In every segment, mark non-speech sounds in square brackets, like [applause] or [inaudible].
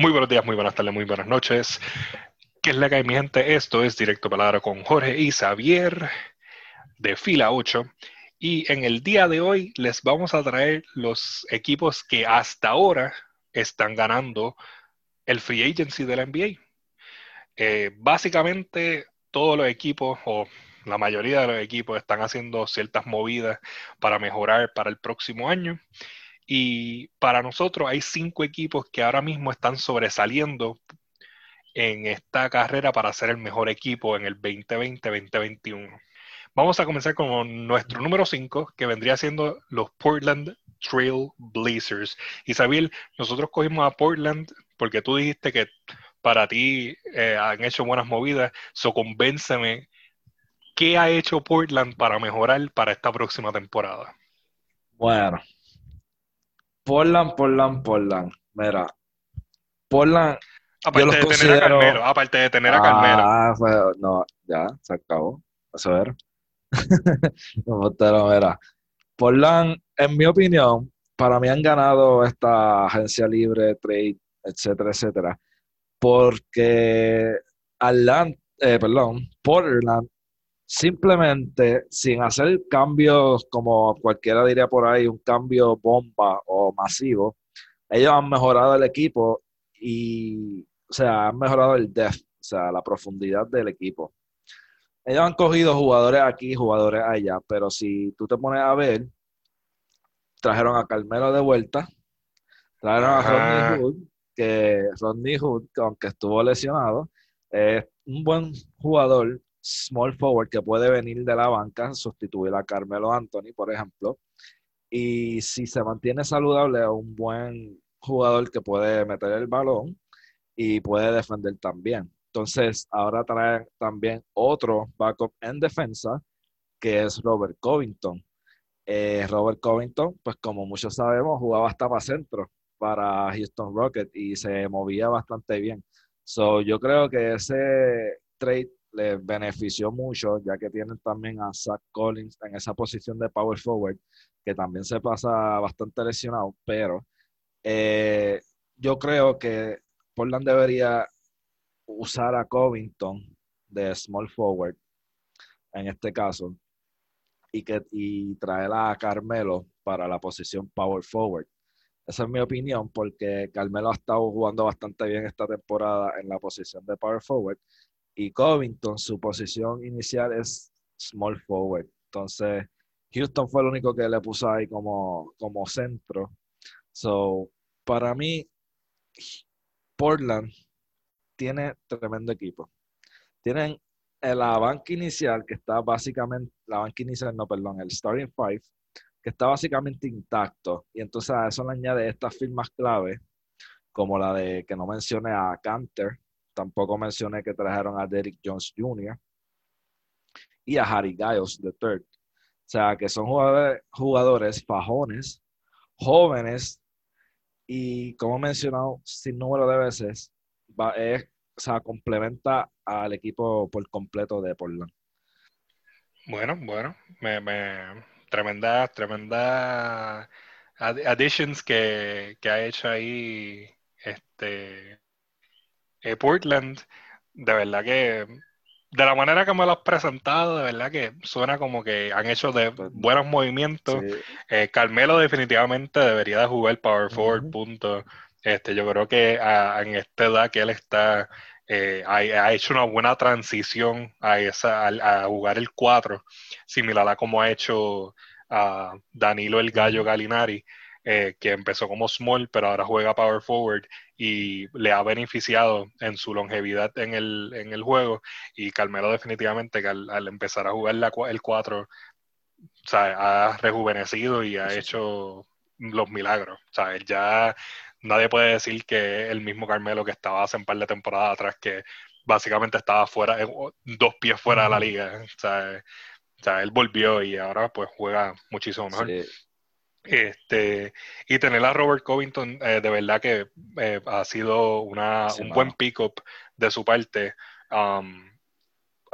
Muy buenos días, muy buenas tardes, muy buenas noches. ¿Qué es la que hay, mi gente? Esto es Directo Palabra con Jorge y Xavier de Fila 8. Y en el día de hoy les vamos a traer los equipos que hasta ahora están ganando el free agency de la NBA. Eh, básicamente todos los equipos o la mayoría de los equipos están haciendo ciertas movidas para mejorar para el próximo año. Y para nosotros hay cinco equipos que ahora mismo están sobresaliendo en esta carrera para ser el mejor equipo en el 2020-2021. Vamos a comenzar con nuestro número 5, que vendría siendo los Portland Trail Blazers. Isabel, nosotros cogimos a Portland porque tú dijiste que para ti eh, han hecho buenas movidas. So, convénceme, ¿qué ha hecho Portland para mejorar para esta próxima temporada? Bueno, Portland, Portland, Portland. Mira, Portland. Aparte de tener a Carmelo, aparte de tener a Carmelo. Ah, pues, no, ya, se acabó. A ver. [laughs] no, mira. Portland, en mi opinión, para mí han ganado esta agencia libre, trade, etcétera, etcétera, porque Atlanta, eh, perdón, Portland simplemente sin hacer cambios como cualquiera diría por ahí, un cambio bomba o masivo, ellos han mejorado el equipo y, o sea, han mejorado el depth, o sea, la profundidad del equipo. Ellos han cogido jugadores aquí, jugadores allá, pero si tú te pones a ver, trajeron a Carmelo de vuelta, trajeron a Rodney Hood, que Rodney Hood, aunque estuvo lesionado, es un buen jugador, small forward que puede venir de la banca, sustituir a Carmelo Anthony, por ejemplo. Y si se mantiene saludable, es un buen jugador que puede meter el balón y puede defender también. Entonces, ahora traen también otro backup en defensa, que es Robert Covington. Eh, Robert Covington, pues como muchos sabemos, jugaba hasta para centro para Houston Rockets y se movía bastante bien. So, yo creo que ese trade le benefició mucho, ya que tienen también a Zach Collins en esa posición de power forward, que también se pasa bastante lesionado, pero eh, yo creo que Portland debería usar a Covington de small forward, en este caso, y, que, y traer a Carmelo para la posición power forward. Esa es mi opinión, porque Carmelo ha estado jugando bastante bien esta temporada en la posición de power forward y Covington, su posición inicial es small forward. Entonces, Houston fue el único que le puso ahí como, como centro. So, para mí, Portland tiene tremendo equipo. Tienen la banca inicial, que está básicamente, la banca inicial, no, perdón, el starting five, que está básicamente intacto. Y entonces a eso le añade estas firmas clave, como la de que no mencioné a Canter, Tampoco mencioné que trajeron a Derrick Jones Jr. y a Harry Giles III. O sea, que son jugadores, jugadores fajones, jóvenes y, como he mencionado sin número de veces, es, o sea, complementa al equipo por completo de Portland. Bueno, bueno, me, me, tremenda, tremenda additions que, que ha hecho ahí este eh, Portland, de verdad que de la manera que me lo has presentado, de verdad que suena como que han hecho de pues, buenos movimientos. Eh, Carmelo definitivamente debería de jugar power forward, punto. Este, yo creo que en esta edad que él está, eh, ha, hecho una buena transición a, esa, a, jugar el 4, similar a como ha hecho a Danilo el Gallo Galinari. Eh, que empezó como small, pero ahora juega power forward y le ha beneficiado en su longevidad en el, en el juego. Y Carmelo definitivamente que al, empezar a jugar la, el 4, o sea, ha rejuvenecido y ha hecho los milagros. O sea, él ya nadie puede decir que el mismo Carmelo que estaba hace un par de temporadas atrás, que básicamente estaba fuera, eh, dos pies fuera de la liga. O sea, o sea, él volvió y ahora pues juega muchísimo mejor. Este, y tener a Robert Covington, eh, de verdad que eh, ha sido una, un buen pick-up de su parte. Um,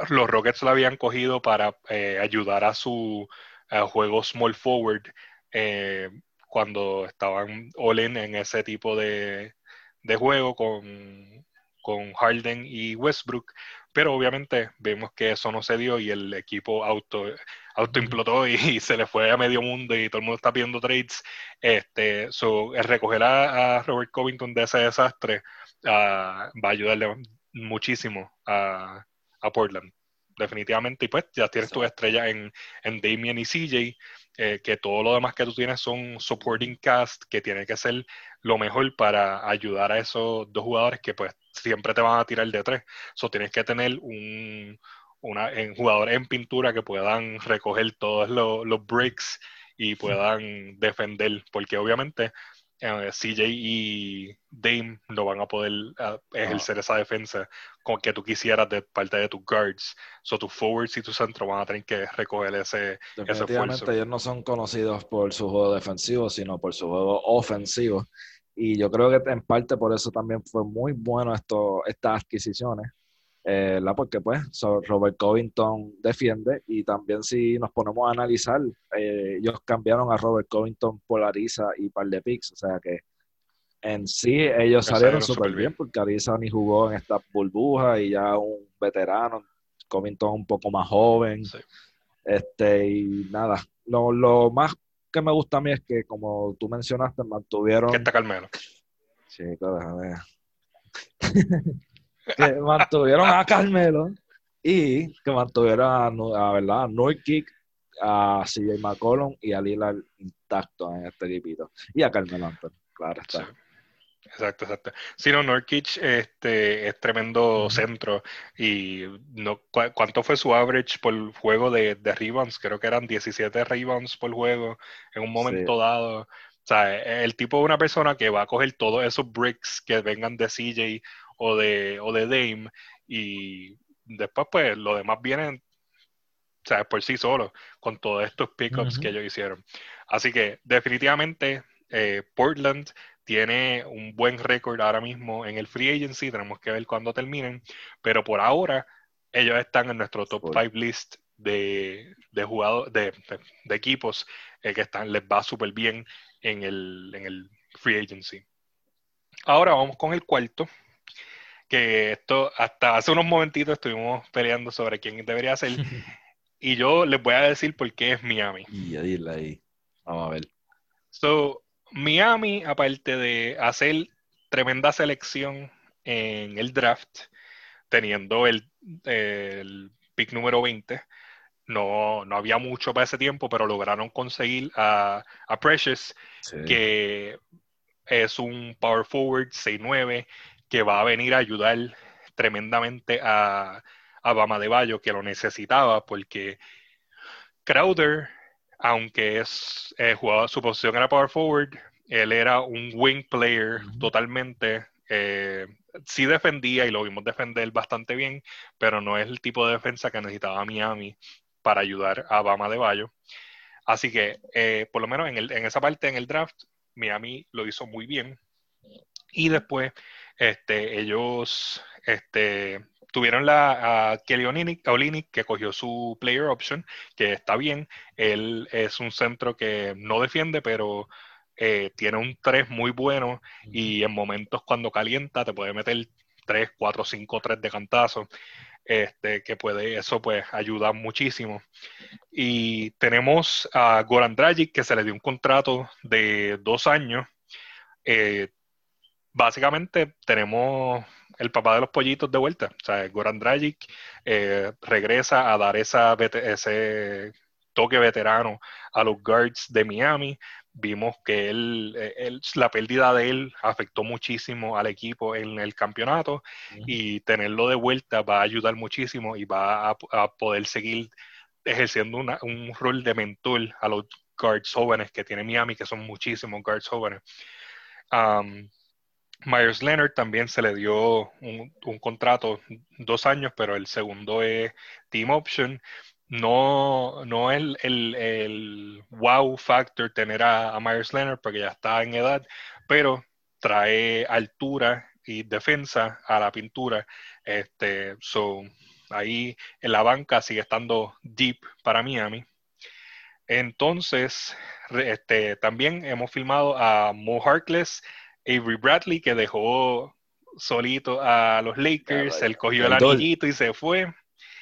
los Rockets lo habían cogido para eh, ayudar a su juego small forward cuando estaban all in en ese tipo de, de juego con, con Harden y Westbrook, pero obviamente vemos que eso no se dio y el equipo auto, autoimplotó y, se le fue a medio mundo y todo el mundo está pidiendo trades. Este, so, recoger a, Robert Covington de ese desastre ah, va a ayudarle muchísimo a, Portland definitivamente. Y pues ya tienes tu estrella en, en Damien y CJ, eh, que todo lo demás que tú tienes son supporting cast, que tiene que ser lo mejor para ayudar a esos dos jugadores que pues siempre te van a tirar de tres. So tienes que tener un, una, en jugadores en pintura que puedan recoger todos los, los bricks y puedan defender, porque obviamente eh, CJ y Dame no van a poder eh, ejercer esa defensa con que tú quisieras de parte de tus guards. So tus forwards y tu centro van a tener que recoger ese, Definitivamente ellos no son conocidos por su juego defensivo, sino por su juego ofensivo. Y yo creo que en parte por eso también fue muy bueno esto, estas adquisiciones. Eh, porque pues Robert Covington defiende y también si nos ponemos a analizar, eh, ellos cambiaron a Robert Covington por Arisa y par de picks, o sea que en sí ellos salieron súper bien. porque Arisa ni jugó en esta burbuja y ya un veterano, Covington un poco más joven, este y nada, lo, lo más que me gusta a mí es que, como tú mencionaste, mantuvieron. Que está Carmelo. Chico, déjame. [laughs] que mantuvieron a Carmelo y que mantuvieron a, a ¿verdad? a Nurkic, a CJ McCollum y a Lillard intactos en este equipito. Y a Carmelo claro está. Exacto, exacto. Si no, Norkic este, es tremendo centro y no, ¿cuánto fue su average por juego de, de, rebounds? Creo que eran 17 rebounds por juego en un momento dado. O sea, el tipo de una persona que va a coger todos esos bricks que vengan de CJ o de, o de Dame y después pues lo demás viene o sea, por sí solo, con todos estos pickups que ellos hicieron. Así que definitivamente eh, Portland tiene un buen récord ahora mismo en el free agency, tenemos que ver cuándo terminen, pero por ahora ellos están en nuestro top 5 list de, de jugadores, de, equipos eh, que están, les va súper bien en el, en el free agency. Ahora vamos con el cuarto, que esto hasta hace unos momentitos estuvimos peleando sobre quién debería ser, [laughs] y yo les voy a decir por qué es Miami. Y ahí, ahí. Vamos a ver. So, Miami, aparte de hacer tremenda selección en el draft, teniendo el, pick número 20, no, había mucho para ese tiempo, pero lograron conseguir a, Precious, que es un power forward 6'9, que va a venir a ayudar tremendamente a, a Bama de Bayo, que lo necesitaba, porque Crowder aunque es eh, su posición era power forward, él era un wing player totalmente. Eh, sí defendía y lo vimos defender bastante bien, pero no es el tipo de defensa que necesitaba Miami para ayudar a Bama de Bayo. Así que, eh, por lo menos en, en, esa parte en el draft, Miami lo hizo muy bien. Y después, este, ellos este, Tuvieron la, a Kelly Olinick, que cogió su player option, que está bien. Él es un centro que no defiende, pero eh, tiene un 3 muy bueno y en momentos cuando calienta te puede meter 3, 4, 5, 3 de cantazo. Este, que puede, eso pues ayuda muchísimo. Y tenemos a Goran Dragic, que se le dio un contrato de dos años. Eh, básicamente tenemos el papá de los pollitos de vuelta. O sea, Goran Dragic eh, regresa a dar esa, ese toque veterano a los guards de Miami. Vimos que eh, él, la pérdida de él afectó muchísimo al equipo en el campeonato y tenerlo de vuelta va a ayudar muchísimo y va a, poder seguir ejerciendo un rol de mentor a los guards jóvenes que tiene Miami, que son muchísimos guards jóvenes. Um, Myers Leonard también se le dio un, contrato dos años, pero el segundo es Team Option. No, no es el, wow factor tener a, Myers Leonard porque ya está en edad, pero trae altura y defensa a la pintura. Este, so, ahí en la banca sigue estando deep para Miami. Entonces, este, también hemos filmado a Mo Harkless Avery Bradley, que dejó solito a los Lakers, él cogió el anillito y se fue.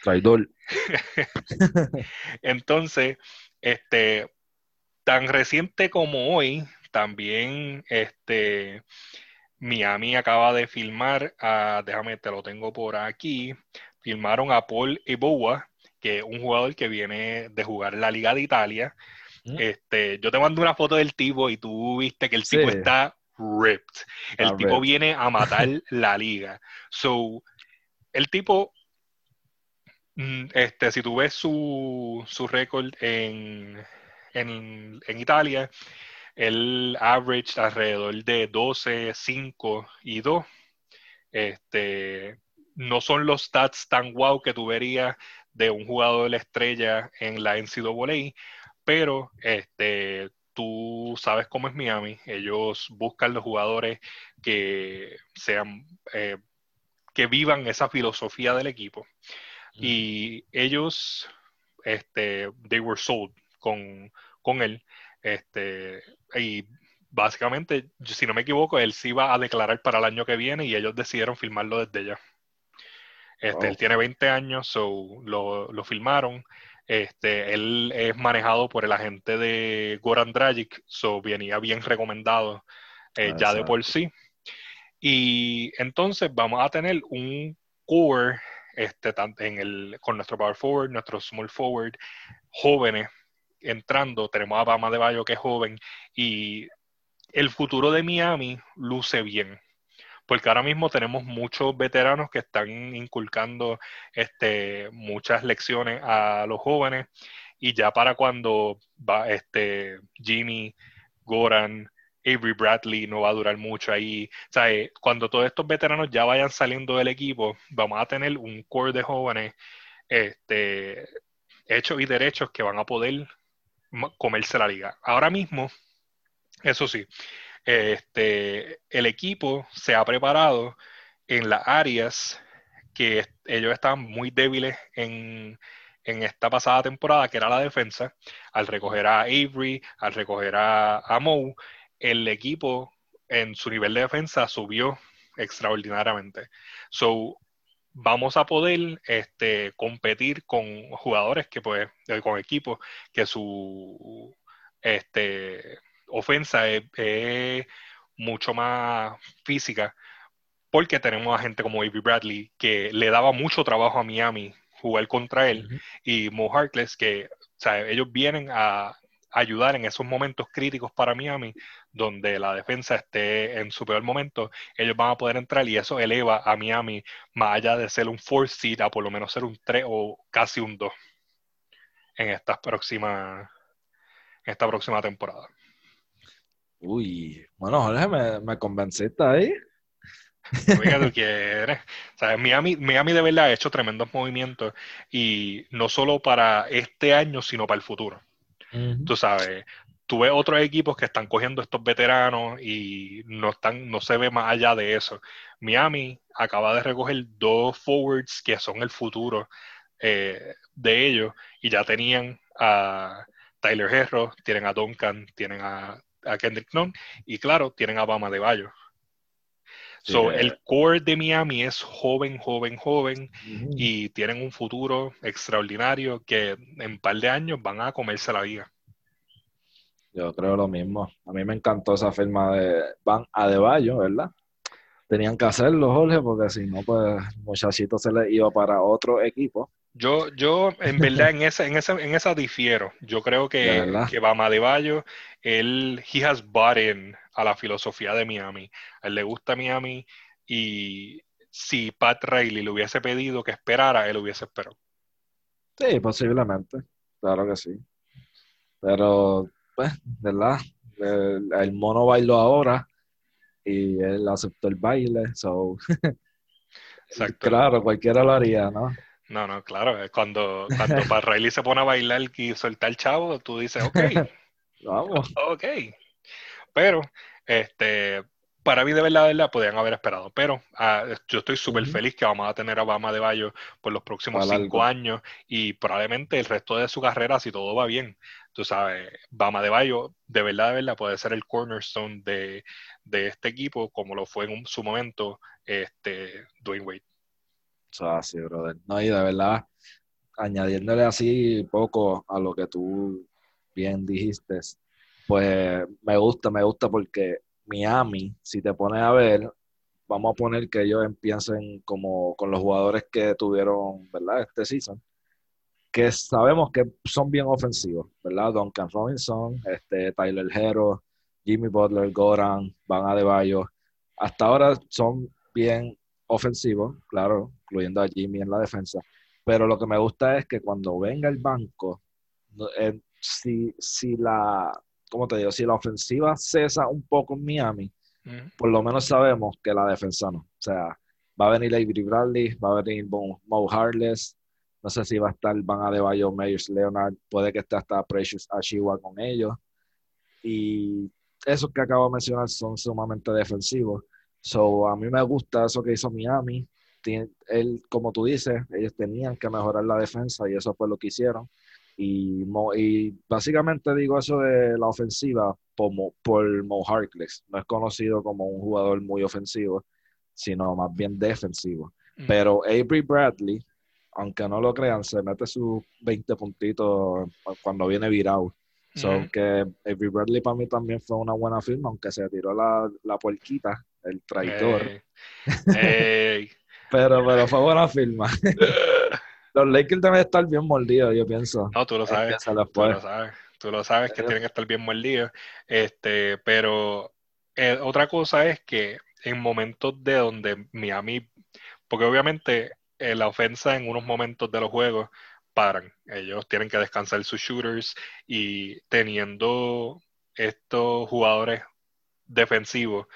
Traidor. [laughs] Entonces, este, tan reciente como hoy, también este, Miami acaba de filmar, a, déjame, te lo tengo por aquí, filmaron a Paul Eboa, que es un jugador que viene de jugar la Liga de Italia. Mm. Este, yo te mando una foto del tipo y tú viste que el Sí. tipo está ripped. El Está tipo ripped. viene a matar [laughs] la liga. So, el tipo, mm, este, si tú ves su, su récord en, en, en Italia, él average alrededor de 12, 5 y 2. Este, no son los stats tan wow que tú verías de un jugador de la estrella en la NCAA, pero este, tú sabes cómo es Miami. Ellos buscan los jugadores que sean, eh, que vivan esa filosofía del equipo. Y ellos, este, they were sold con, con él. Este, y básicamente, si no me equivoco, él se iba a declarar para el año que viene y ellos decidieron filmarlo desde ya. Este, Wow. Él tiene 20 años, so lo, lo filmaron. Este, él es manejado por el agente de Goran Dragic, so venía bien recomendado eh, Ah, ya de por sí. Y entonces vamos a tener un core este, en el, con nuestro power forward, nuestro small forward, jóvenes entrando. Tenemos a Bama de Bayo que es joven y el futuro de Miami luce bien. Porque ahora mismo tenemos muchos veteranos que están inculcando este, muchas lecciones a los jóvenes y ya para cuando va este Jimmy, Goran, Avery Bradley no va a durar mucho ahí. O sea, eh, cuando todos estos veteranos ya vayan saliendo del equipo, vamos a tener un core de jóvenes este, hechos y derechos que van a poder comerse la liga. Ahora mismo, eso sí, este, el equipo se ha preparado en las áreas que ellos estaban muy débiles en, en esta pasada temporada, que era la defensa. Al recoger a Avery, al recoger a, a Moe, el equipo en su nivel de defensa subió extraordinariamente. So, vamos a poder este, competir con jugadores que, pues, eh, con equipos que su este, ofensa es, es mucho más física, porque tenemos a gente como Avery Bradley que le daba mucho trabajo a Miami jugar contra él y Mo Harkless que o sea, ellos vienen a ayudar en esos momentos críticos para Miami donde la defensa esté en su peor momento, ellos van a poder entrar y eso eleva a Miami más allá de ser un 4 seed a por lo menos ser un 3 o casi un 2 en estas próximas en esta próxima temporada. Uy, bueno, Jorge, me, me convenciste ahí. Oiga, tú quieres. O sea, Miami, Miami de verdad ha hecho tremendos movimientos y no solo para este año, sino para el futuro. Tú sabes, tú ves otros equipos que están cogiendo estos veteranos y no están, no se ve más allá de eso. Miami acaba de recoger dos forwards que son el futuro eh, de ellos y ya tenían a Tyler Herro, tienen a Duncan, tienen a, a Kendrick Nunn y claro, tienen a Bama de Bayo. Sí, So, el core de Miami es joven, joven, joven y tienen un futuro extraordinario que en un par de años van a comerse la liga. Yo creo lo mismo. A mí me encantó esa firma de Van Adebayo, ¿verdad? Tenían que hacerlo, Jorge, porque si no, pues muchachito se le iba para otro equipo. Yo, yo en verdad en esa, en esa, en esa difiero. Yo creo ¿De que, que Bama de Bayo, él, he has bought in a la filosofía de Miami. A él le gusta Miami y si Pat Riley le hubiese pedido que esperara, él hubiese esperado. Sí, posiblemente. Claro que sí. Pero, pues, ¿verdad? El, el mono bailó ahora y él aceptó el baile. So, [laughs] Exacto. claro, cualquiera lo haría, ¿no? No, no, claro. Cuando, cuando [laughs] Pat Riley se pone a bailar y suelta el chavo, tú dices, ok, Vamos. Ok. Pero, este, para mí de verdad, de verdad, podían haber esperado. Pero ah, yo estoy súper feliz que vamos a tener a Bama de Bayo por los próximos Para cinco años y probablemente el resto de su carrera, si todo va bien. tú sabes, Bama de Bayo, de verdad, de verdad, puede ser el cornerstone de, este equipo, como lo fue en su momento este, Dwayne Wade. Eso así, brother. No, y de verdad, añadiéndole así poco a lo que tú bien dijiste, pues me gusta, me gusta porque Miami, si te pones a ver, vamos a poner que ellos empiecen como con los jugadores que tuvieron, ¿verdad? Este season, que sabemos que son bien ofensivos, ¿verdad? Duncan Robinson, este, Tyler Hero, Jimmy Butler, Goran, Van Adebayo, hasta ahora son bien ofensivos, claro, incluyendo a Jimmy en la defensa, pero lo que me gusta es que cuando venga el banco, eh, si, si la, ¿cómo te digo? Si la ofensiva cesa un poco en Miami, por lo menos sabemos que la defensa no. O sea, va a venir Avery Bradley, va a venir Mo Harless, no sé si va a estar Van Adebayo, Meyers, Leonard, puede que esté hasta Precious Ashiwa con ellos. Y esos que acabo de mencionar son sumamente defensivos. So, a mí me gusta eso que hizo Miami. Él, como tú dices, ellos tenían que mejorar la defensa y eso fue lo que hicieron. Y, y básicamente digo eso de la ofensiva por, por Mo Harkless. No es conocido como un jugador muy ofensivo, sino más bien defensivo. Mm. Pero Avery Bradley, aunque no lo crean, se mete sus 20 puntitos cuando viene virado. So que Avery Bradley para mí también fue una buena firma, aunque se tiró la, la puerquita, el traidor. [laughs] pero, pero fue buena firma. [laughs] Los Lakers deben estar bien mordidos, yo pienso. No, tú lo sabes. Tú lo sabes. Tú lo sabes que tienen que estar bien mordidos. Este, pero eh, otra cosa es que en momentos de donde Miami, porque obviamente eh, la ofensa en unos momentos de los juegos paran. Ellos tienen que descansar sus shooters y teniendo estos jugadores defensivos,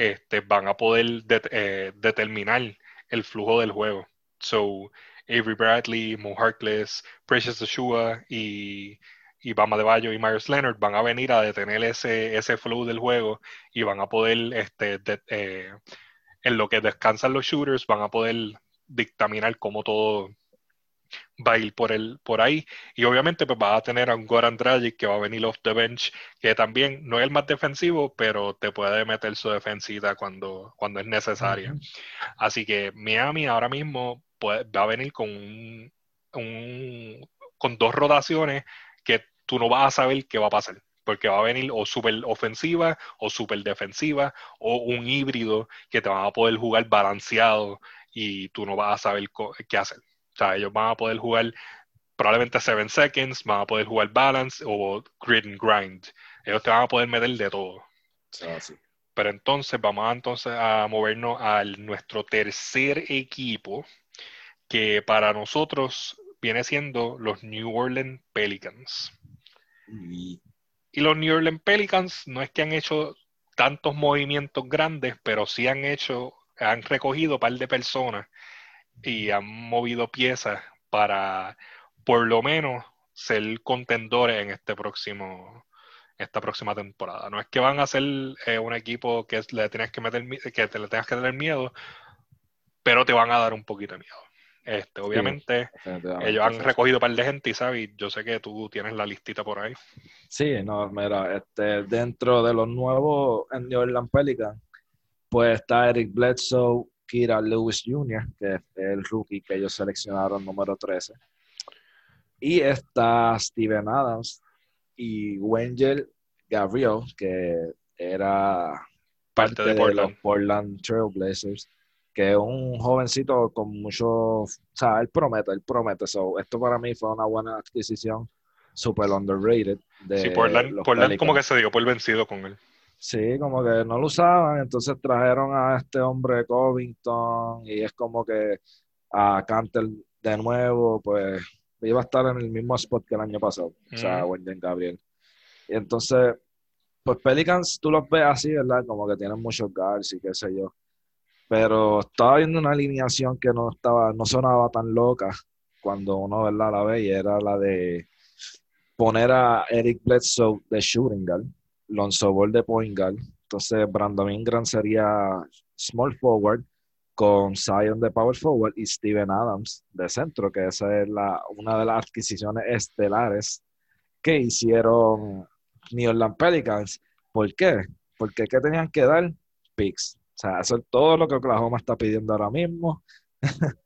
este, van a poder eh, determinar el flujo del juego. So, Avery Bradley, Mo Harkless, Precious Joshua y, y Bama de Bayo y Myers Leonard van a venir a detener ese, ese flow del juego y van a poder, este, eh, en lo que descansan los shooters, van a poder dictaminar cómo todo va a ir por, el, por ahí. Y obviamente pues va a tener a un Goran Dragic que va a venir off the bench, que también no es el más defensivo, pero te puede meter su defensita cuando, cuando es necesaria. Así que Miami ahora mismo va a venir con un, con dos rotaciones que tú no vas a saber qué va a pasar. Porque va a venir o súper ofensiva o súper defensiva o un híbrido que te van a poder jugar balanceado y tú no vas a saber qué hacer. O sea, ellos van a poder jugar probablemente 7 seconds, van a poder jugar balance o grid and grind. Ellos te van a poder meter de todo. Pero entonces vamos a, entonces a movernos a nuestro tercer equipo, que para nosotros viene siendo los New Orleans Pelicans. Y, los New Orleans Pelicans no es que han hecho tantos movimientos grandes, pero sí han hecho, han recogido un par de personas y han movido piezas para por lo menos ser contendores en este próximo esta próxima temporada. No es que van a ser eh, un equipo que le tienes que meter que te le tengas que tener miedo, pero te van a dar un poquito de miedo. Este, obviamente, ellos han recogido un par de gente y sabes, yo sé que tú tienes la listita por ahí. Sí, no, mira, este, dentro de los nuevos en New Orleans Pelican, pues está Eric Bledsoe, Kira Lewis Jr., que es el rookie que ellos seleccionaron número 13. Y está Steven Adams y Wengel Gabriel, que era parte, de, de los Portland Trailblazers que es un jovencito con mucho, o sea, él promete, él promete. So, esto para mí fue una buena adquisición, super underrated. De sí, Portland, como que se dio por vencido con él. Sí, como que no lo usaban, entonces trajeron a este hombre Covington y es como que a Cantel de nuevo, pues iba a estar en el mismo spot que el año pasado, o sea, Wendy Gabriel. Y entonces, pues Pelicans tú los ves así, ¿verdad? Como que tienen muchos guards y qué sé yo pero estaba viendo una alineación que no estaba, no sonaba tan loca cuando uno ¿verdad? la ve y era la de poner a Eric Bledsoe de shooting guard, Lonzo Ball de point guard, entonces Brandon Ingram sería small forward con Zion de power forward y Steven Adams de centro, que esa es la, una de las adquisiciones estelares que hicieron New Orleans Pelicans. ¿Por qué? Porque ¿qué tenían que dar? Picks. O sea, eso es todo lo que Oklahoma está pidiendo ahora mismo. [laughs]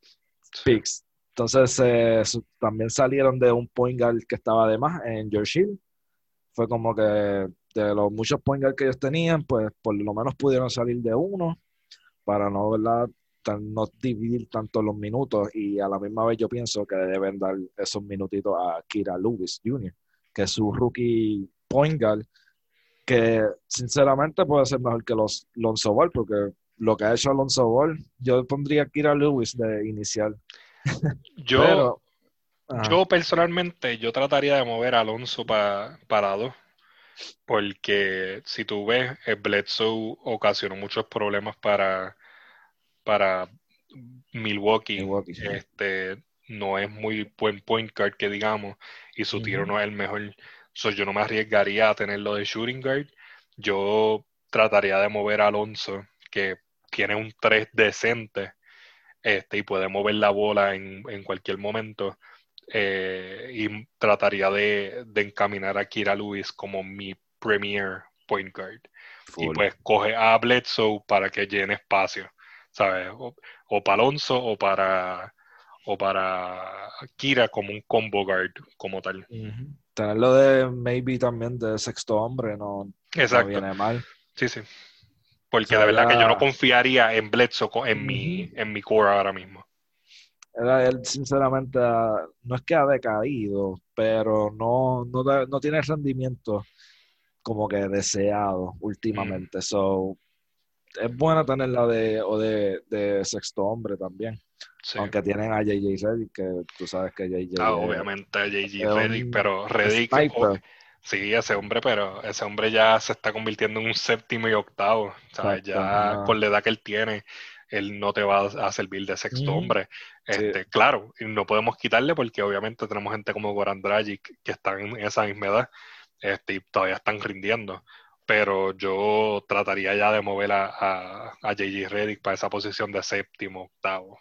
Picks. Entonces, eh, también salieron de un point guard que estaba de más en George Hill. Fue como que de los muchos point guard que ellos tenían, pues por lo menos pudieron salir de uno para no, ¿verdad? no dividir tanto los minutos y a la misma vez yo pienso que deben dar esos minutitos a Kira Lewis Jr., que es su rookie point guard, que sinceramente puede ser mejor que los Lonzo Ball, porque lo que ha hecho Alonso Ball, yo pondría a Kira Lewis de inicial. [laughs] Yo, yo personalmente, yo trataría de mover a Alonso para dos, porque si tú ves, Bledsoe ocasionó muchos problemas para para Milwaukee, este, no es muy buen point guard que digamos, y su tiro no es el mejor. So, yo no me arriesgaría a tenerlo de shooting guard. Yo trataría de mover a Alonso, que tiene un 3 decente este, y puede mover la bola en, cualquier momento. Eh, y trataría de, encaminar a Kira Lewis como mi premier point guard. Y pues coge a Bledsoe para que llene espacio. ¿sabes? O, para Alonso o para, o para Kira como un combo guard como tal. Tenerlo de maybe también de sexto hombre no, viene mal. Sí, sí. Porque de verdad que yo no confiaría en Bledsoe en, mi, en mi core ahora mismo. Él, sinceramente, no es que ha decaído, pero no, no, tiene rendimiento como que deseado últimamente. So, es buena tenerla de, o de, sexto hombre también. Aunque tienen a JJ Reddick, que tú sabes que JJ. Ah, obviamente a JJ Reddick, pero Reddick. sí, ese hombre, pero ese hombre ya se está convirtiendo en un séptimo y octavo. ¿sabes? Ya con la edad que él tiene, él no te va a servir de sexto hombre. Este, Claro, y no podemos quitarle porque obviamente tenemos gente como Goran Dragic que están en esa misma edad este, y todavía están rindiendo pero yo trataría ya de mover a, a, a JJ Reddick para esa posición de séptimo, octavo.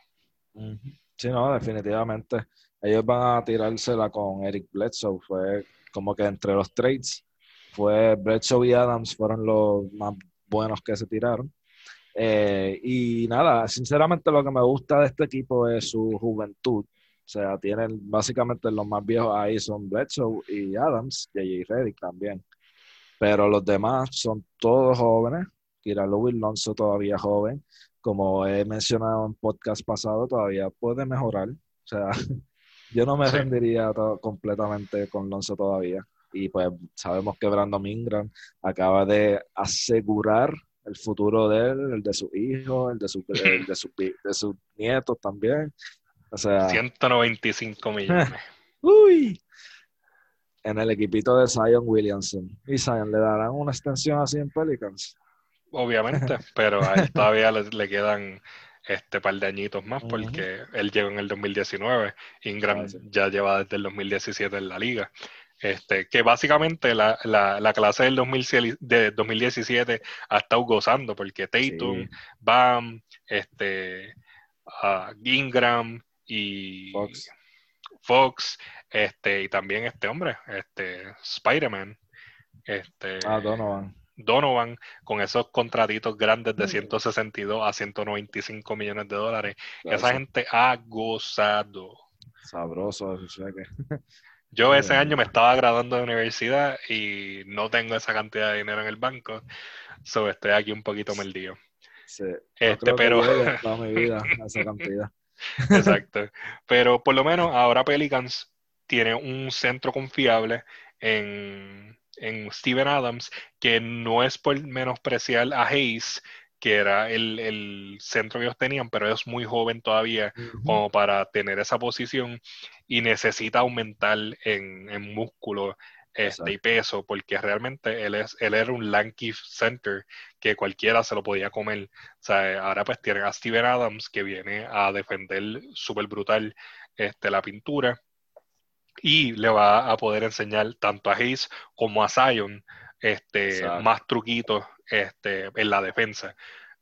Sí, no, definitivamente. Ellos van a tirársela con Eric Bledsoe. Fue como que entre los trades, fue Bledsoe y Adams fueron los más buenos que se tiraron. Eh, y nada, sinceramente lo que me gusta de este equipo es su juventud. O sea, tienen básicamente los más viejos ahí son Bledsoe y Adams, JJ Reddick también pero los demás son todos jóvenes. Kira Louis Lonzo todavía joven. Como he mencionado en podcast pasado, todavía puede mejorar. O sea, [laughs] yo no me rendiría completamente con Lonzo todavía. Y pues sabemos que Brandon Ingram acaba de asegurar el futuro de él, el de su hijo, el de, su, de, de sus nietos también. O sea, 195 [laughs] millones. Uy, en el equipito de Zion Williamson. ¿Y Zion le darán una extensión así en Pelicans? Obviamente, [laughs] pero a él todavía le, quedan este par de añitos más porque él llegó en el 2019, Ingram ya lleva desde el 2017 en la liga. Este, que básicamente la, clase del de 2017 ha estado gozando porque Tatum, Bam, este, uh, Ingram y Fox. Fox este, y también este hombre, este, Spider-Man, este, ah, Donovan. Donovan, con esos contratitos grandes de 162 mm. a 195 millones de dólares. Esa gente ha gozado. Sabroso, Yo ese año me estaba graduando de universidad y no tengo esa cantidad de dinero en el banco, so estoy aquí un poquito meldido. Sí, este, pero [laughs] toda mi vida esa cantidad. Exacto. [laughs] Pero por lo menos ahora Pelicans tiene un centro confiable en, Steven Adams, que no es por menospreciar a Hayes, que era el, centro que ellos tenían, pero es muy joven todavía como para tener esa posición y necesita aumentar en, músculo este, y peso, porque realmente él, es, él era un lanky center que cualquiera se lo podía comer. O sea, ahora pues tienen a Steven Adams que viene a defender súper brutal este, la pintura y le va a poder enseñar tanto a Hayes como a Zion este, más truquitos este, en la defensa.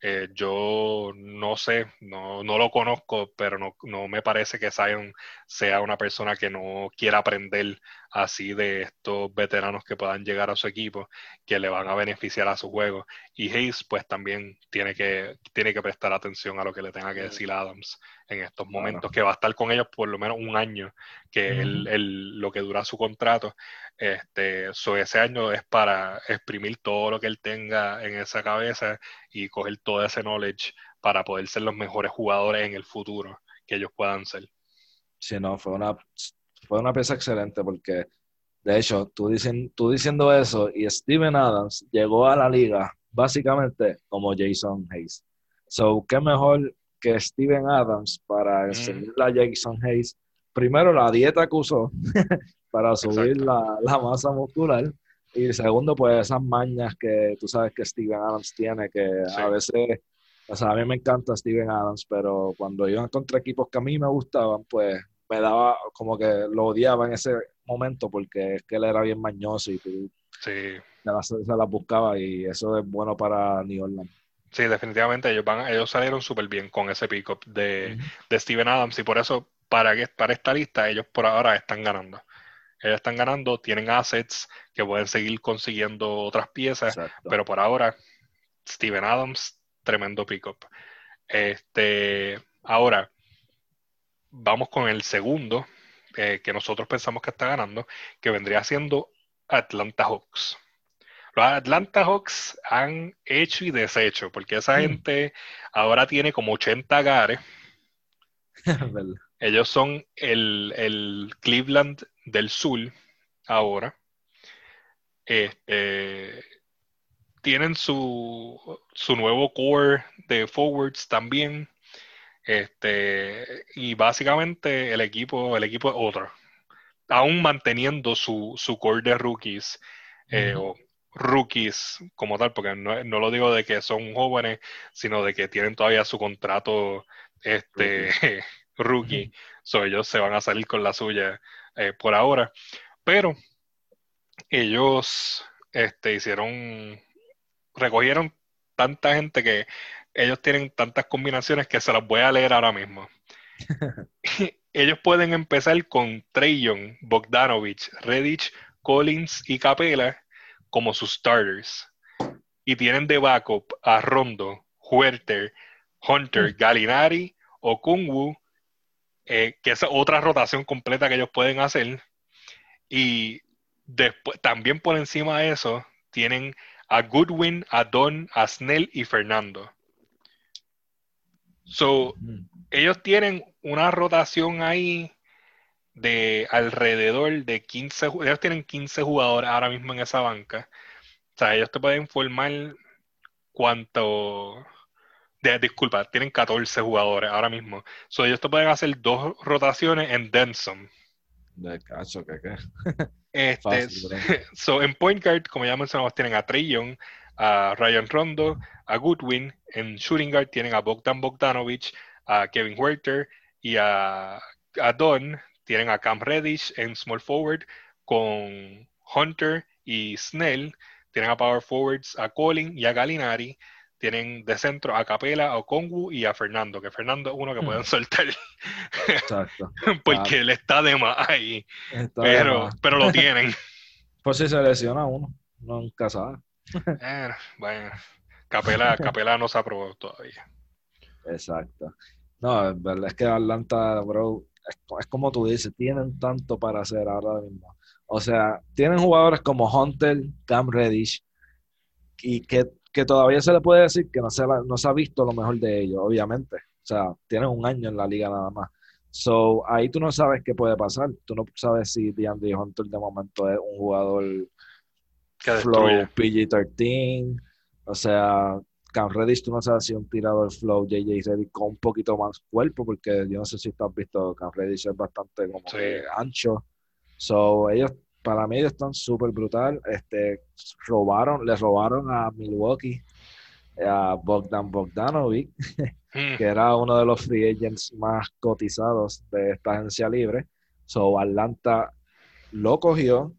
Eh, yo no sé, no, no lo conozco, pero no, no, me parece que Zion sea una persona que no quiera aprender así de estos veteranos que puedan llegar a su equipo, que le van a beneficiar a su juego. Y Hayes, pues también tiene que, tiene que prestar atención a lo que le tenga que decir Adams en estos momentos, que va a estar con ellos por lo menos un año, que es lo que dura su contrato. Este, ese año es para exprimir todo lo que él tenga en esa cabeza y coger todo ese knowledge para poder ser los mejores jugadores en el futuro que ellos puedan ser. Sí, no, fue una, fue una pieza excelente porque, de hecho, tú, dicen, tú diciendo eso y Steven Adams llegó a la liga básicamente como Jason Hayes. So, ¿qué mejor que Steven Adams para enseñarle a Jason Hayes? Primero, la dieta que usó [laughs] para subir la, la, masa muscular. Y segundo, pues esas mañas que tú sabes que Steven Adams tiene, que a veces, o sea, a mí me encanta Steven Adams, pero cuando iban contra equipos que a mí me gustaban, pues me daba como que lo odiaba en ese momento porque es que él era bien mañoso y tú sí. se las buscaba y eso es bueno para New Orleans. Sí, definitivamente ellos van, ellos salieron súper bien con ese pick-up de, de, Steven Adams y por eso para, para esta lista ellos por ahora están ganando. Ellos están ganando, tienen assets que pueden seguir consiguiendo otras piezas, pero por ahora Steven Adams, tremendo pick-up. Este, ahora, vamos con el segundo, eh, que nosotros pensamos que está ganando, que vendría siendo Atlanta Hawks. Los Atlanta Hawks han hecho y deshecho, porque esa mm. gente ahora tiene como 80 gares. [laughs] Ellos son el, Cleveland del Sur ahora. Este, tienen su, su nuevo core de forwards también. Este, y básicamente el equipo, el equipo es otro. Aún manteniendo su, su core de rookies, eh, o rookies como tal, porque no, lo digo de que son jóvenes, sino de que tienen todavía su contrato este, rookie. [laughs] ellos se van a salir con la suya eh, por ahora. Pero ellos este, hicieron, recogieron tanta gente que ellos tienen tantas combinaciones que se las voy a leer ahora mismo. [laughs] ellos pueden empezar con Trayon, Bogdanovich, Redich, Collins y Capela como sus starters. Y tienen de backup a Rondo, Huerter, Hunter, mm. Galinari, Okunwu, eh, que es otra rotación completa que ellos pueden hacer. Y después, también por encima de eso, tienen a Goodwin, a Don, a Snell y Fernando. So, ellos tienen una rotación ahí de alrededor de 15, ellos tienen 15 jugadores ahora mismo en esa banca. O sea, ellos te pueden formar cuánto, de, disculpa, tienen 14 jugadores ahora mismo. So, ellos te pueden hacer dos rotaciones en Denson. De cacho, que qué. Este, [laughs] so, en point guard, como ya mencionamos, tienen a Trey Young, a Ryan Rondo, a Goodwin. En shooting guard tienen a Bogdan Bogdanovich, a Kevin Huerter y a, a Don. Tienen a Cam Reddish en small forward con Hunter y Snell. Tienen a power forwards a Colin y a Galinari. Tienen de centro a Capela, a Kongu y a Fernando, que Fernando es uno que pueden soltar. Exacto. [laughs] Porque él está de más ahí. pero, pero lo [laughs] tienen. Pues si se lesiona uno, nunca sabe. [laughs] bueno, bueno. Capela, Capela no se aprobó todavía. Exacto. No, verdad es que Atlanta, bro, es, como tú dices, tienen tanto para hacer ahora mismo. O sea, tienen jugadores como Hunter, Cam Reddish, y que, todavía se le puede decir que no se, no se ha visto lo mejor de ellos, obviamente. O sea, tienen un año en la liga nada más. So, ahí tú no sabes qué puede pasar. Tú no sabes si DeAndre Hunter de momento es un jugador flow PG-13. O sea, Cam Reddish, tú no sabes si un tirador flow JJ Reddish con un poquito más cuerpo, porque yo no sé si tú has visto, Cam Reddish es bastante como ancho. So, ellos, para mí, están súper brutal. Este, robaron, les robaron a Milwaukee, a Bogdan Bogdanovic, [laughs] hmm. que era uno de los free agents más cotizados de esta agencia libre. So, Atlanta lo cogió.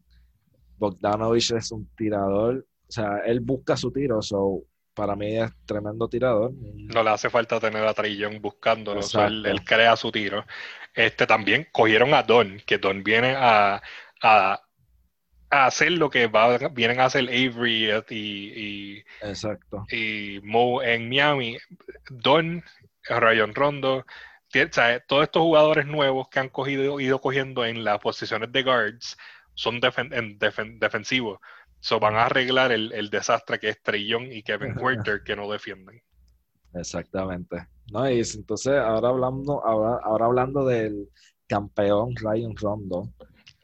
Bogdanovich es un tirador, o sea, él busca su tiro, so para mí es tremendo tirador. No le hace falta tener a Trillón buscándolo, o sea, él, crea su tiro. Este también cogieron a Don, que Don viene a, a, hacer lo que va, vienen a hacer Avery y, y, Exacto. y Mo en Miami. Don, Rayon Rondo, todos estos jugadores nuevos que han cogido, ido cogiendo en las posiciones de guards son defensivos. So van a arreglar el, desastre que es Trillón y Kevin [laughs] Werther que no defienden. Exactamente. No, y entonces ahora hablando, ahora, ahora hablando del campeón Ryan Rondo.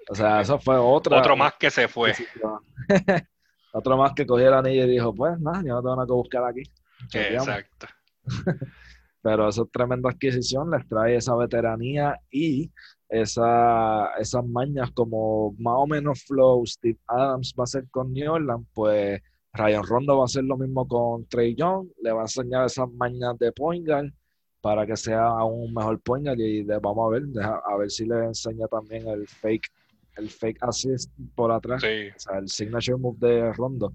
O sea, eso fue otra. Otro más que se fue. [laughs] Otro más que cogió el anillo y dijo, pues nada, yo no tengo nada que buscar aquí. Exacto. [laughs] Pero esa tremenda adquisición les trae esa veteranía y esa, esas mañas como más o menos flow Steve Adams va a ser con New Orleans, pues Ryan Rondo va a hacer lo mismo con Trey Young, le va a enseñar esas mañas de point guard para que sea aún mejor point guard y vamos a ver, a ver si le enseña también el fake el fake assist por atrás, o sea, el signature move de Rondo,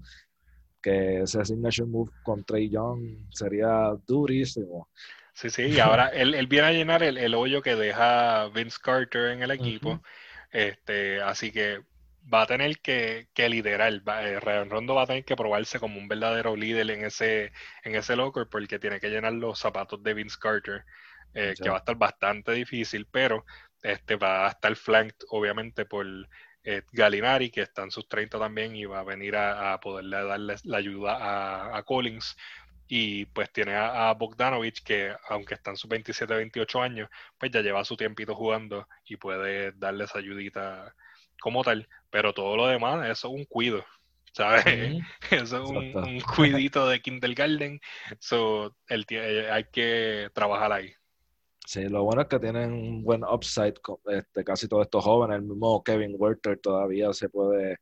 que ese signature move con Trey Young sería durísimo. Sí, sí, y ahora él, viene a llenar el, hoyo que deja Vince Carter en el equipo. este, así que va a tener que, liderar. Eh, Ryan Rondo va a tener que probarse como un verdadero líder en ese, en ese locker porque tiene que llenar los zapatos de Vince Carter, eh, que va a estar bastante difícil, pero este va a estar flanked obviamente por eh, Galinari, que está en sus 30 también y va a venir a, poderle darle la ayuda a, a Collins. Y pues tiene a, Bogdanovich que aunque está en sus 27, 28 años, pues ya lleva su tiempito jugando y puede darle esa ayudita como tal, pero todo lo demás eso es un cuido, ¿sabes? [laughs] Eso es un, cuidito de kindergarten, so, el, eh, hay que trabajar ahí. Sí, lo bueno es que tienen un buen upside este, casi todos estos jóvenes, el mismo Kevin Werther todavía se puede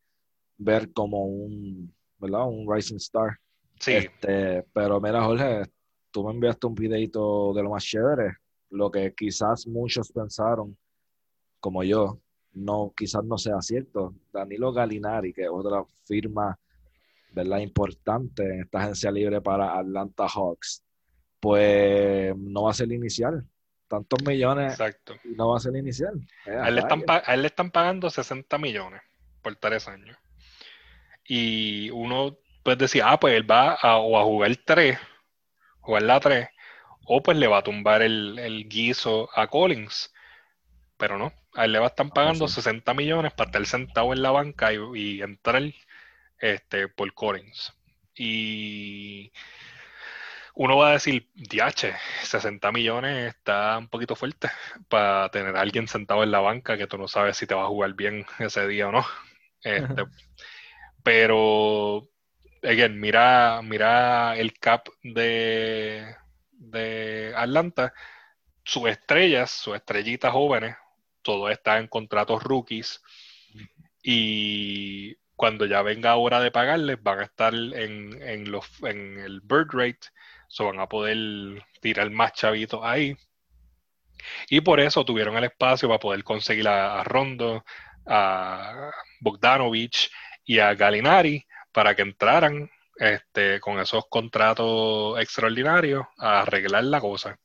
ver como un, ¿verdad? Un rising star. Este, pero mira, Jorge, tú me enviaste un videito de lo más chévere, lo que quizás muchos pensaron, como yo, no, quizás no sea cierto. Danilo Galinari, que es otra firma, ¿verdad? Importante en esta agencia libre para Atlanta Hawks, pues no va a ser inicial. Tantos millones Exacto. no va a ser inicial. a, él le están, a él le están pagando 60 millones por tres años. Y uno pues decía, ah, pues él va a, o a jugar 3, jugar la 3, o pues le va a tumbar el, guiso a Collins. Pero no, a él le va a estar ah, pagando 60 millones para estar sentado en la banca y, entrar este, por Collins. Y uno va a decir, diache, 60 millones está un poquito fuerte para tener a alguien sentado en la banca que tú no sabes si te va a jugar bien ese día o no. Este, pero again, mira, mira el cap de, de Atlanta, sus estrellas, sus estrellitas jóvenes, todo está en contratos rookies y cuando ya venga hora de pagarles van a estar en, en, los, en el bird rate, so van a poder tirar más chavitos ahí. Y por eso tuvieron el espacio para poder conseguir a, a Rondo, a Bogdanovich y a Galinari para que entraran este, con esos contratos extraordinarios a arreglar la cosa.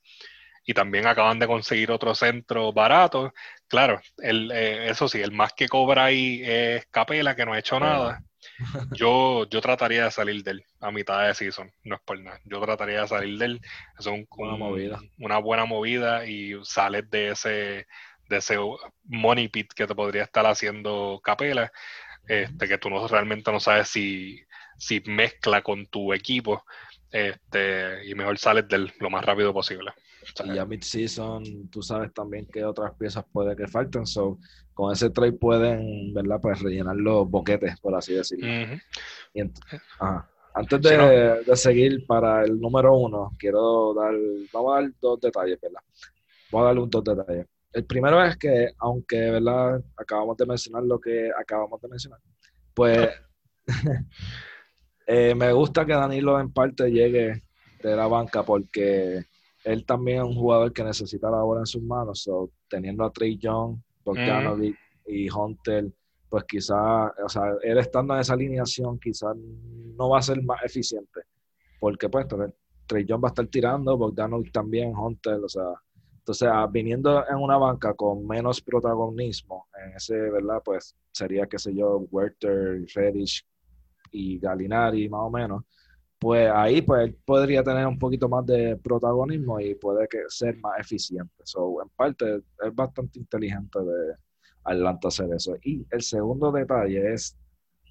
Y también acaban de conseguir otro centro barato. Claro, el, eh, eso sí, el más que cobra ahí es Capela, que no ha hecho nada. [laughs] Yo, yo trataría de salir de él a mitad de season, no es por nada. Yo trataría de salir de él. Es un, una, movida. una buena movida y sales de ese, de ese money pit que te podría estar haciendo Capela este, que tú no realmente no sabes si, si mezcla con tu equipo, este, y mejor sales del lo más rápido posible. Y ya mid-season, tú sabes también que otras piezas puede que falten, so con ese trade pueden, ¿verdad? Pues rellenar los boquetes, por así decirlo. Antes de, de, seguir para el número uno, quiero dar, vamos a dar dos detalles, ¿verdad? Vamos a darle un dos detalles. El primero es que, aunque, ¿verdad? Acabamos de mencionar lo que acabamos de mencionar, pues [laughs] eh, me gusta que Danilo en parte llegue de la banca porque él también es un jugador que necesita la bola en sus manos. So, teniendo a Trey Young, Bogdanovic y Hunter, pues quizás, o sea, él estando en esa alineación quizás no va a ser más eficiente. porque pues Trey John va a estar tirando, Bogdanovic también, Hunter, o sea, entonces, ah, viniendo en una banca con menos protagonismo, en ese, ¿verdad? Pues sería, qué sé yo, Werther, Reddish y Galinari, más o menos. Pues ahí pues él podría tener un poquito más de protagonismo y puede que ser más eficiente. So, en parte es bastante inteligente de Atlanta hacer eso. Y el segundo detalle es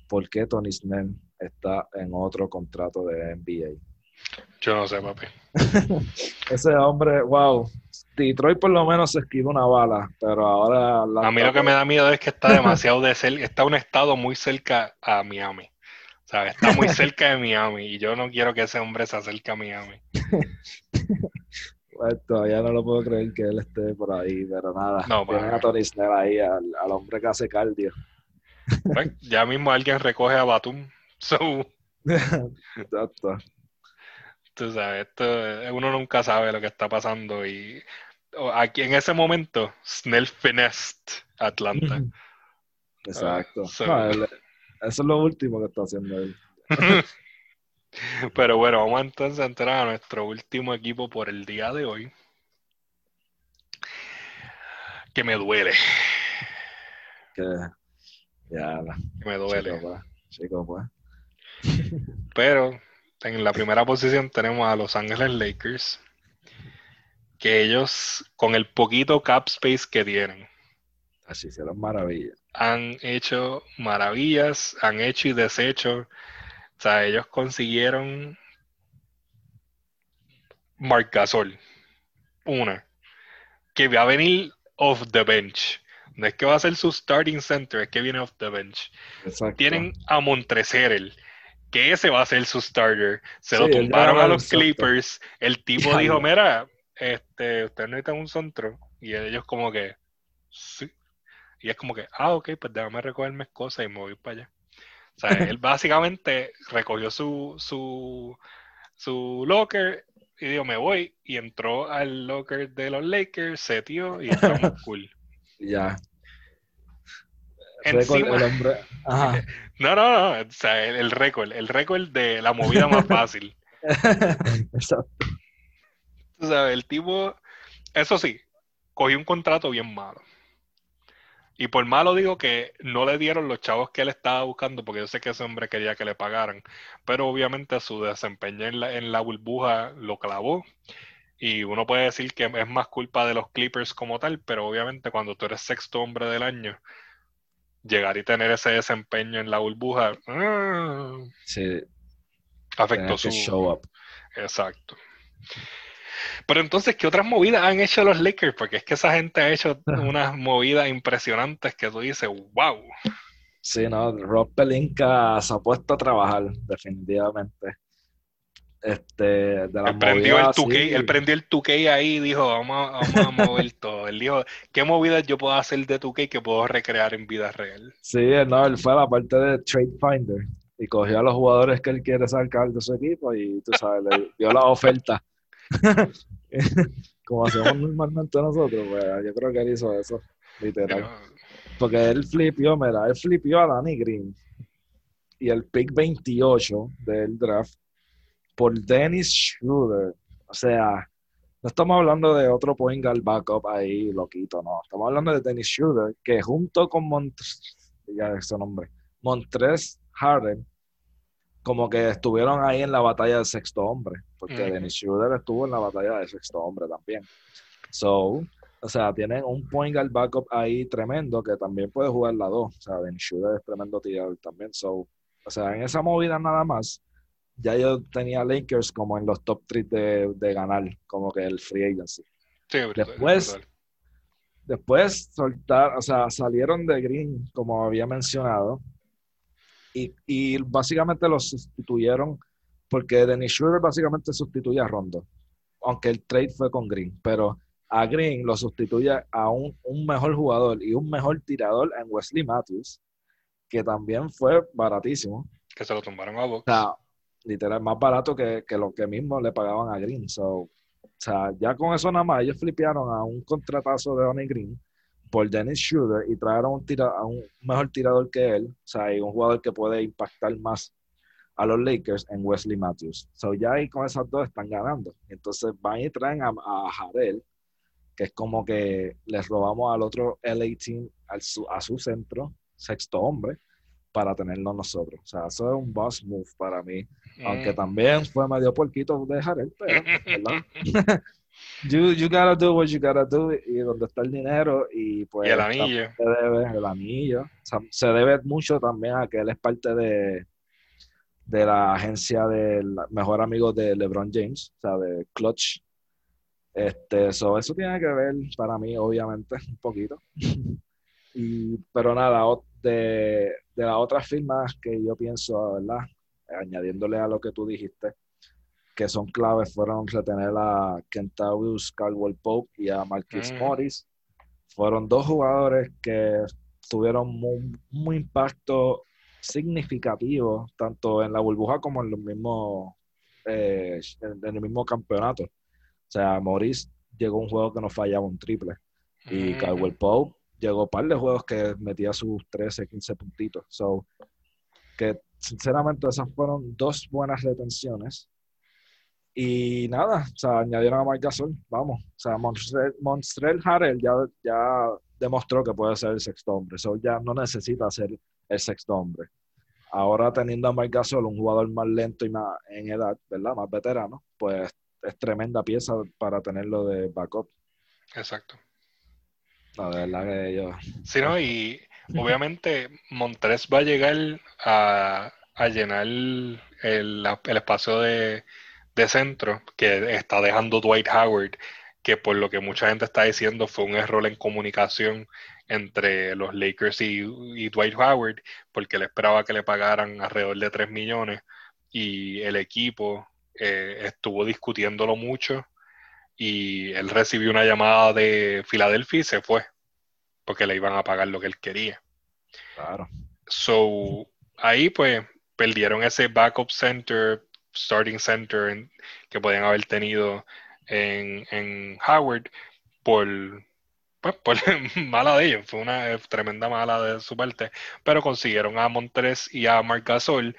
por qué Tony Snell está en otro contrato de NBA. Yo no sé, papi. [laughs] Ese hombre, wow, Detroit por lo menos se esquivó una bala, pero ahora... a mí lo que me da miedo es que está [laughs] demasiado de cerca, está un estado muy cerca a Miami. O sea, está muy cerca de Miami y yo no quiero que ese hombre se acerque a Miami. pues todavía no lo puedo creer que él esté por ahí, pero nada. No, Tienen a Tony Snell ahí, al, hombre que hace cardio. Pues, ya mismo alguien recoge a Batum. So... Exacto. Tú sabes, esto, uno nunca sabe lo que está pasando y aquí en ese momento, Snell finessed Atlanta. Exacto. Ah, eso es lo último que está haciendo él. [laughs] Pero bueno, vamos entonces a entrar a nuestro último equipo por el día de hoy. Que me duele. Que ya me duele. Chico, pues. [laughs] Pero en la primera posición tenemos a Los Ángeles Lakers que ellos, con el poquito cap space que tienen, así serán maravillas. Han hecho maravillas, han hecho y deshecho. O sea, ellos consiguieron Marc Gasol. Una. Que va a venir off the bench. No es que va a ser su starting center, es que viene off the bench. Tienen a Montreserel, que ese va a ser su starter. Se lo tumbaron a los Clippers. El tipo dijo, mira, este, ustedes necesitan un centro. Y ellos como que, sí. Y es como que, ah, ok, pues déjame recoger mis cosas y me voy para allá. O sea, él [laughs] básicamente recogió su, su, su locker y dijo, me voy. Y entró al locker de los Lakers, se tío y estamos [laughs] cool. Ya. Encima, el hombre. Ajá. [laughs] No, no, no. O sea, el, el récord, el récord de la movida más fácil. Exacto. O sea, el tipo, eso sí, cogió un contrato bien malo. Y por malo digo que no le dieron los chavos que él estaba buscando, porque yo sé que ese hombre quería que le pagaran. Pero obviamente su desempeño en la, en la burbuja lo clavó. Y uno puede decir que es más culpa de los Clippers como tal, pero obviamente cuando tú eres sexto hombre del año, llegar y tener ese desempeño en la burbuja, ah, sí, afectó su show up. Exacto. Pero entonces, ¿qué otras movidas han hecho los Lakers? Porque es que esa gente ha hecho unas movidas impresionantes que tú dices, wow. Sí, no, Rob Pelinka se ha puesto a trabajar, definitivamente. Este, de él, prendió el 2K, él prendió el 2K ahí y dijo, vamos, vamos a [laughs] mover todo. Él dijo, ¿qué movidas yo puedo hacer de 2K que puedo recrear en vida real? Sí, no, él fue a la parte de Trade Finder y cogió a los jugadores que él quiere sacar de su equipo y tú sabes, le dio la oferta. [laughs] como hacemos normalmente nosotros, pues, yo creo que él hizo eso, literal. Porque él flipió, mira, él flipió a Danny Green y el pick 28 del draft por Dennis Schroeder. O sea, no estamos hablando de otro point guard backup ahí, loquito, no. Estamos hablando de Dennis Schroeder, que junto con Montres, ya ese nombre, Montres Harden, como que estuvieron ahí en la batalla del sexto hombre, porque Dennis Schroeder estuvo en la batalla del sexto hombre también. So, o sea, tienen un point guard backup ahí tremendo que también puede jugar la dos. O sea, Dennis Schroeder es tremendo tirador también. So, o sea, en esa movida nada más, ya yo tenía Lakers como en los top 3 de, de ganar, como que el free agency. Sí, después, después soltar, o sea, salieron de Green, como había mencionado, y, básicamente lo sustituyeron porque Dennis Schroeder básicamente sustituye a Rondo, aunque el trade fue con Green, pero a Green lo sustituye a un, mejor jugador y un mejor tirador en Wesley Matthews, que también fue baratísimo. Que se lo tumbaron a Box. O sea, literal, más barato que, lo que mismo le pagaban a Green. o sea, ya con eso nada más, ellos flipearon a un contratazo de Donny Green por Dennis Schroeder y traer a un, tira, a un mejor tirador que él, o sea, y un jugador que puede impactar más a los Lakers en Wesley Matthews. So ya ahí con esas dos están ganando. Entonces van y traen a, a Harrell, que es como que les robamos al otro LA team al su, a su centro, sexto hombre, para tenerlo nosotros. O sea, eso es un boss move para mí. Aunque Mm. también fue medio porquito de Harrell, pero, [laughs] ¿verdad? [laughs] you, you gotta do what you gotta do y donde está el dinero y pues Y el anillo. se debe el anillo. O sea, se debe mucho también a que él es parte de, de la agencia del mejor amigo de LeBron James, o sea, de Clutch. Este, so, eso tiene que ver para mí, obviamente, [laughs] un poquito. y, pero nada, de, de las otras firmas que yo pienso, ¿verdad? Añadiéndole a lo que tú dijiste, que son claves, fueron retener a Kentavious Caldwell Pope y a Marquis Mm. Morris. Fueron dos jugadores que tuvieron muy, muy impacto significativo, tanto en la burbuja como en los mismos, eh, en, en el mismo campeonato. O sea, Morris llegó a un juego que no fallaba un triple. Y Mm. Caldwell Pope llegó a un par de juegos que metía sus 13, 15 puntitos. So, que sinceramente esas fueron dos buenas retenciones. Y nada, o sea, añadieron a Marc Gasol, vamos. O sea, Monstrel, Monstrel Harrell ya, ya demostró que puede ser el sexto hombre. So, ya no necesita ser el sexto hombre. Ahora teniendo a Marc Gasol, un jugador más lento y más en edad, ¿verdad? Más veterano, pues es tremenda pieza para tenerlo de backup. Exacto. La verdad que yo... Sí, ¿no? Y obviamente Montres va a llegar a, a llenar el, el espacio de, de centro que está dejando Dwight Howard, que por lo que mucha gente está diciendo fue un error en comunicación entre los Lakers y, y Dwight Howard, porque él esperaba que le pagaran alrededor de 3 millones y el equipo eh, estuvo discutiéndolo mucho y él recibió una llamada de Filadelfia y se fue porque le iban a pagar lo que él quería. Claro. So, ahí pues perdieron ese backup center, starting center en, que podían haber tenido en, en Howard por, pues, por [laughs] mala de ellos, fue una eh, tremenda mala de su parte, pero consiguieron a Montres y a Marc Gasol,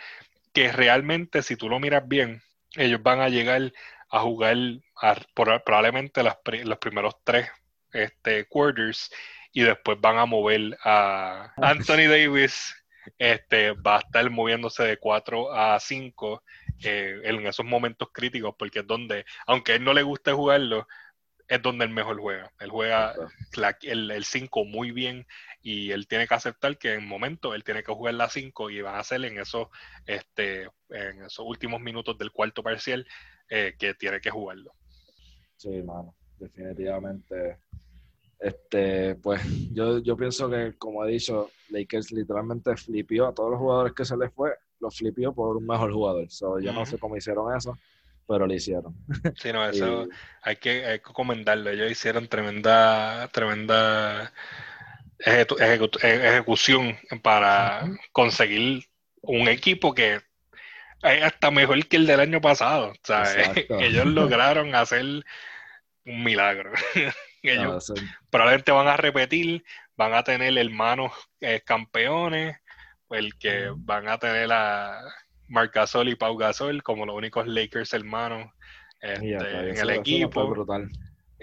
que realmente si tú lo miras bien, ellos van a llegar a jugar a, por, probablemente las, los primeros tres este, quarters y después van a mover a Anthony Davis. Este, va a estar moviéndose de 4 a 5 eh, en esos momentos críticos, porque es donde, aunque a él no le guste jugarlo, es donde él mejor juega. Él juega la, el 5 muy bien y él tiene que aceptar que en momentos él tiene que jugar la 5 y van a hacer en esos, este, en esos últimos minutos del cuarto parcial eh, que tiene que jugarlo. Sí, mano, definitivamente. Este, pues yo, yo pienso que, como he dicho, Lakers literalmente flipió a todos los jugadores que se les fue, los flipió por un mejor jugador. So, yo uh -huh. no sé cómo hicieron eso, pero lo hicieron. Sí, no, eso y... hay, que, hay que comentarlo. Ellos hicieron tremenda, tremenda ejecu ejecu ejecución para uh -huh. conseguir un equipo que es hasta mejor que el del año pasado. O sea, [laughs] ellos lograron [laughs] hacer un milagro. [laughs] ellos no, eso... probablemente van a repetir, van a tener hermanos eh, campeones, el que van a tener a Marc Gasol y Pau Gasol como los únicos Lakers hermanos este, yeah, en el equipo. Brutal.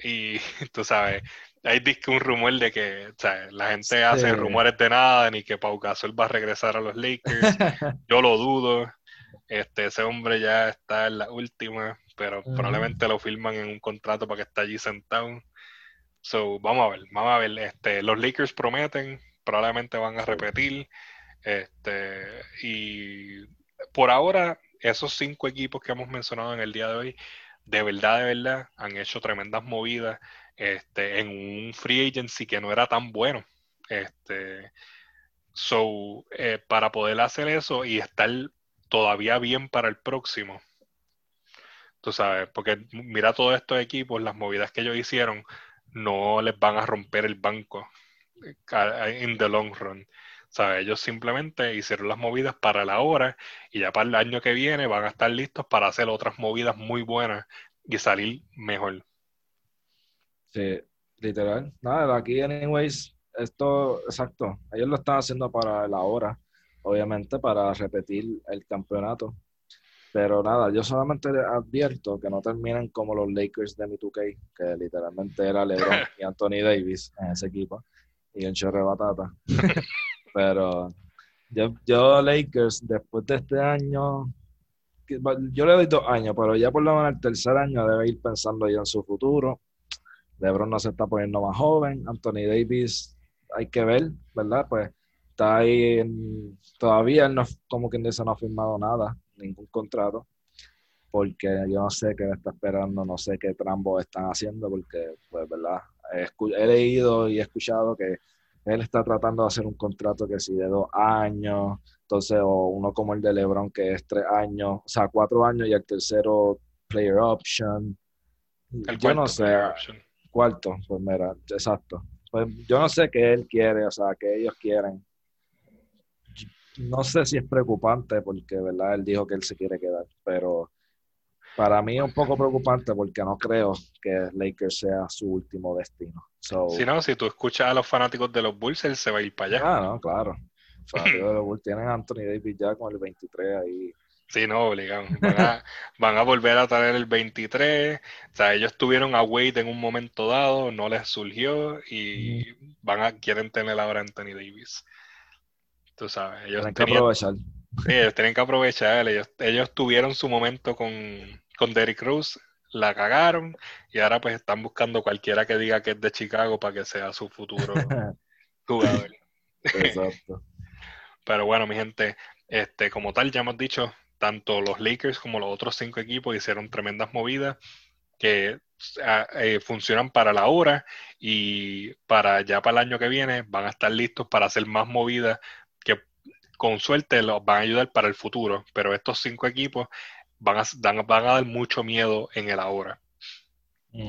Y [laughs] tú sabes, hay un rumor de que o sea, la gente sí. hace rumores de nada, ni que Pau Gasol va a regresar a los Lakers. [laughs] Yo lo dudo. Este, ese hombre ya está en la última, pero uh -huh. probablemente lo firman en un contrato para que esté allí sentado. So, vamos a ver, vamos a ver. Este, los Lakers prometen, probablemente van a repetir. Este, y por ahora, esos cinco equipos que hemos mencionado en el día de hoy, de verdad, de verdad, han hecho tremendas movidas este, en un free agency que no era tan bueno. Este, so, eh, para poder hacer eso y estar todavía bien para el próximo. Tú sabes, porque mira todos estos equipos, las movidas que ellos hicieron, no les van a romper el banco en the long run. ¿Sabes? Ellos simplemente hicieron las movidas para la hora y ya para el año que viene van a estar listos para hacer otras movidas muy buenas y salir mejor. Sí, literal. Nada, aquí, anyways, esto, exacto. Ellos lo están haciendo para la hora, obviamente, para repetir el campeonato. Pero nada, yo solamente advierto que no terminen como los Lakers de mi 2K, que literalmente era LeBron [laughs] y Anthony Davis en ese equipo, y un chorre batata. [laughs] Pero yo, yo, Lakers, después de este año, yo le doy dos años, pero ya por lo menos el tercer año debe ir pensando ya en su futuro. LeBron no se está poniendo más joven, Anthony Davis hay que ver, ¿verdad? Pues está ahí, en, todavía no, como quien dice, no ha firmado nada ningún contrato, porque yo no sé qué está esperando, no sé qué trambos están haciendo, porque, pues, ¿verdad? He, leído y he escuchado que él está tratando de hacer un contrato que si de dos años, entonces, o uno como el de LeBron, que es tres años, o sea, cuatro años y el tercero, player option. El yo no sé. Cuarto, pues mira, exacto. Pues yo no sé qué él quiere, o sea, qué ellos quieren no sé si es preocupante porque, ¿verdad? Él dijo que él se quiere quedar, pero para mí es un poco preocupante porque no creo que Lakers sea su último destino. si no, si tú escuchas a los fanáticos de los Bulls, él se va a ir para allá. Ah, no, claro. Los [laughs] fanáticos de los Bulls tienen a Anthony Davis ya con el 23 ahí. Sí, no, obligado. [laughs] Van a, volver a tener el 23. O sea, ellos tuvieron a Wade en un momento dado, no les surgió y van a quieren tener ahora a Anthony Davis. Tú sabes, ellos tienen que aprovechar. ellos tienen que aprovechar. Ellos, tuvieron su momento con, con Derrick Cruz, la cagaron y ahora pues están buscando cualquiera que diga que es de Chicago para que sea su futuro [laughs] jugador. Exacto. [laughs] Pero bueno, mi gente, este, como tal, ya hemos dicho, tanto los Lakers como los otros cinco equipos hicieron tremendas movidas que ah, eh, funcionan para la hora y para ya para el año que viene van a estar listos para hacer más movidas con suerte los van a ayudar para el futuro, pero estos cinco equipos van a, van a dar mucho miedo en el ahora.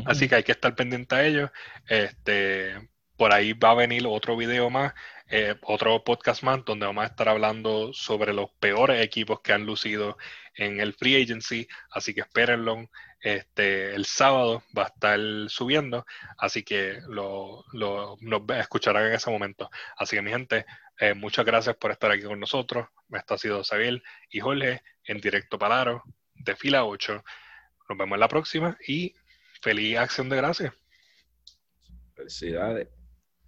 Así que hay que estar pendiente a ellos. Este, por ahí va a venir otro video más, eh, otro podcast más, donde vamos a estar hablando sobre los peores equipos que han lucido en el free agency. Así que espérenlo. Este, el sábado va a estar subiendo, así que lo, nos escucharán en ese momento. Así que mi gente, eh, muchas gracias por estar aquí con nosotros. Esto ha sido Sabiel y Jorge en directo Palaro de fila 8. Nos vemos en la próxima y feliz acción de gracias. Felicidades.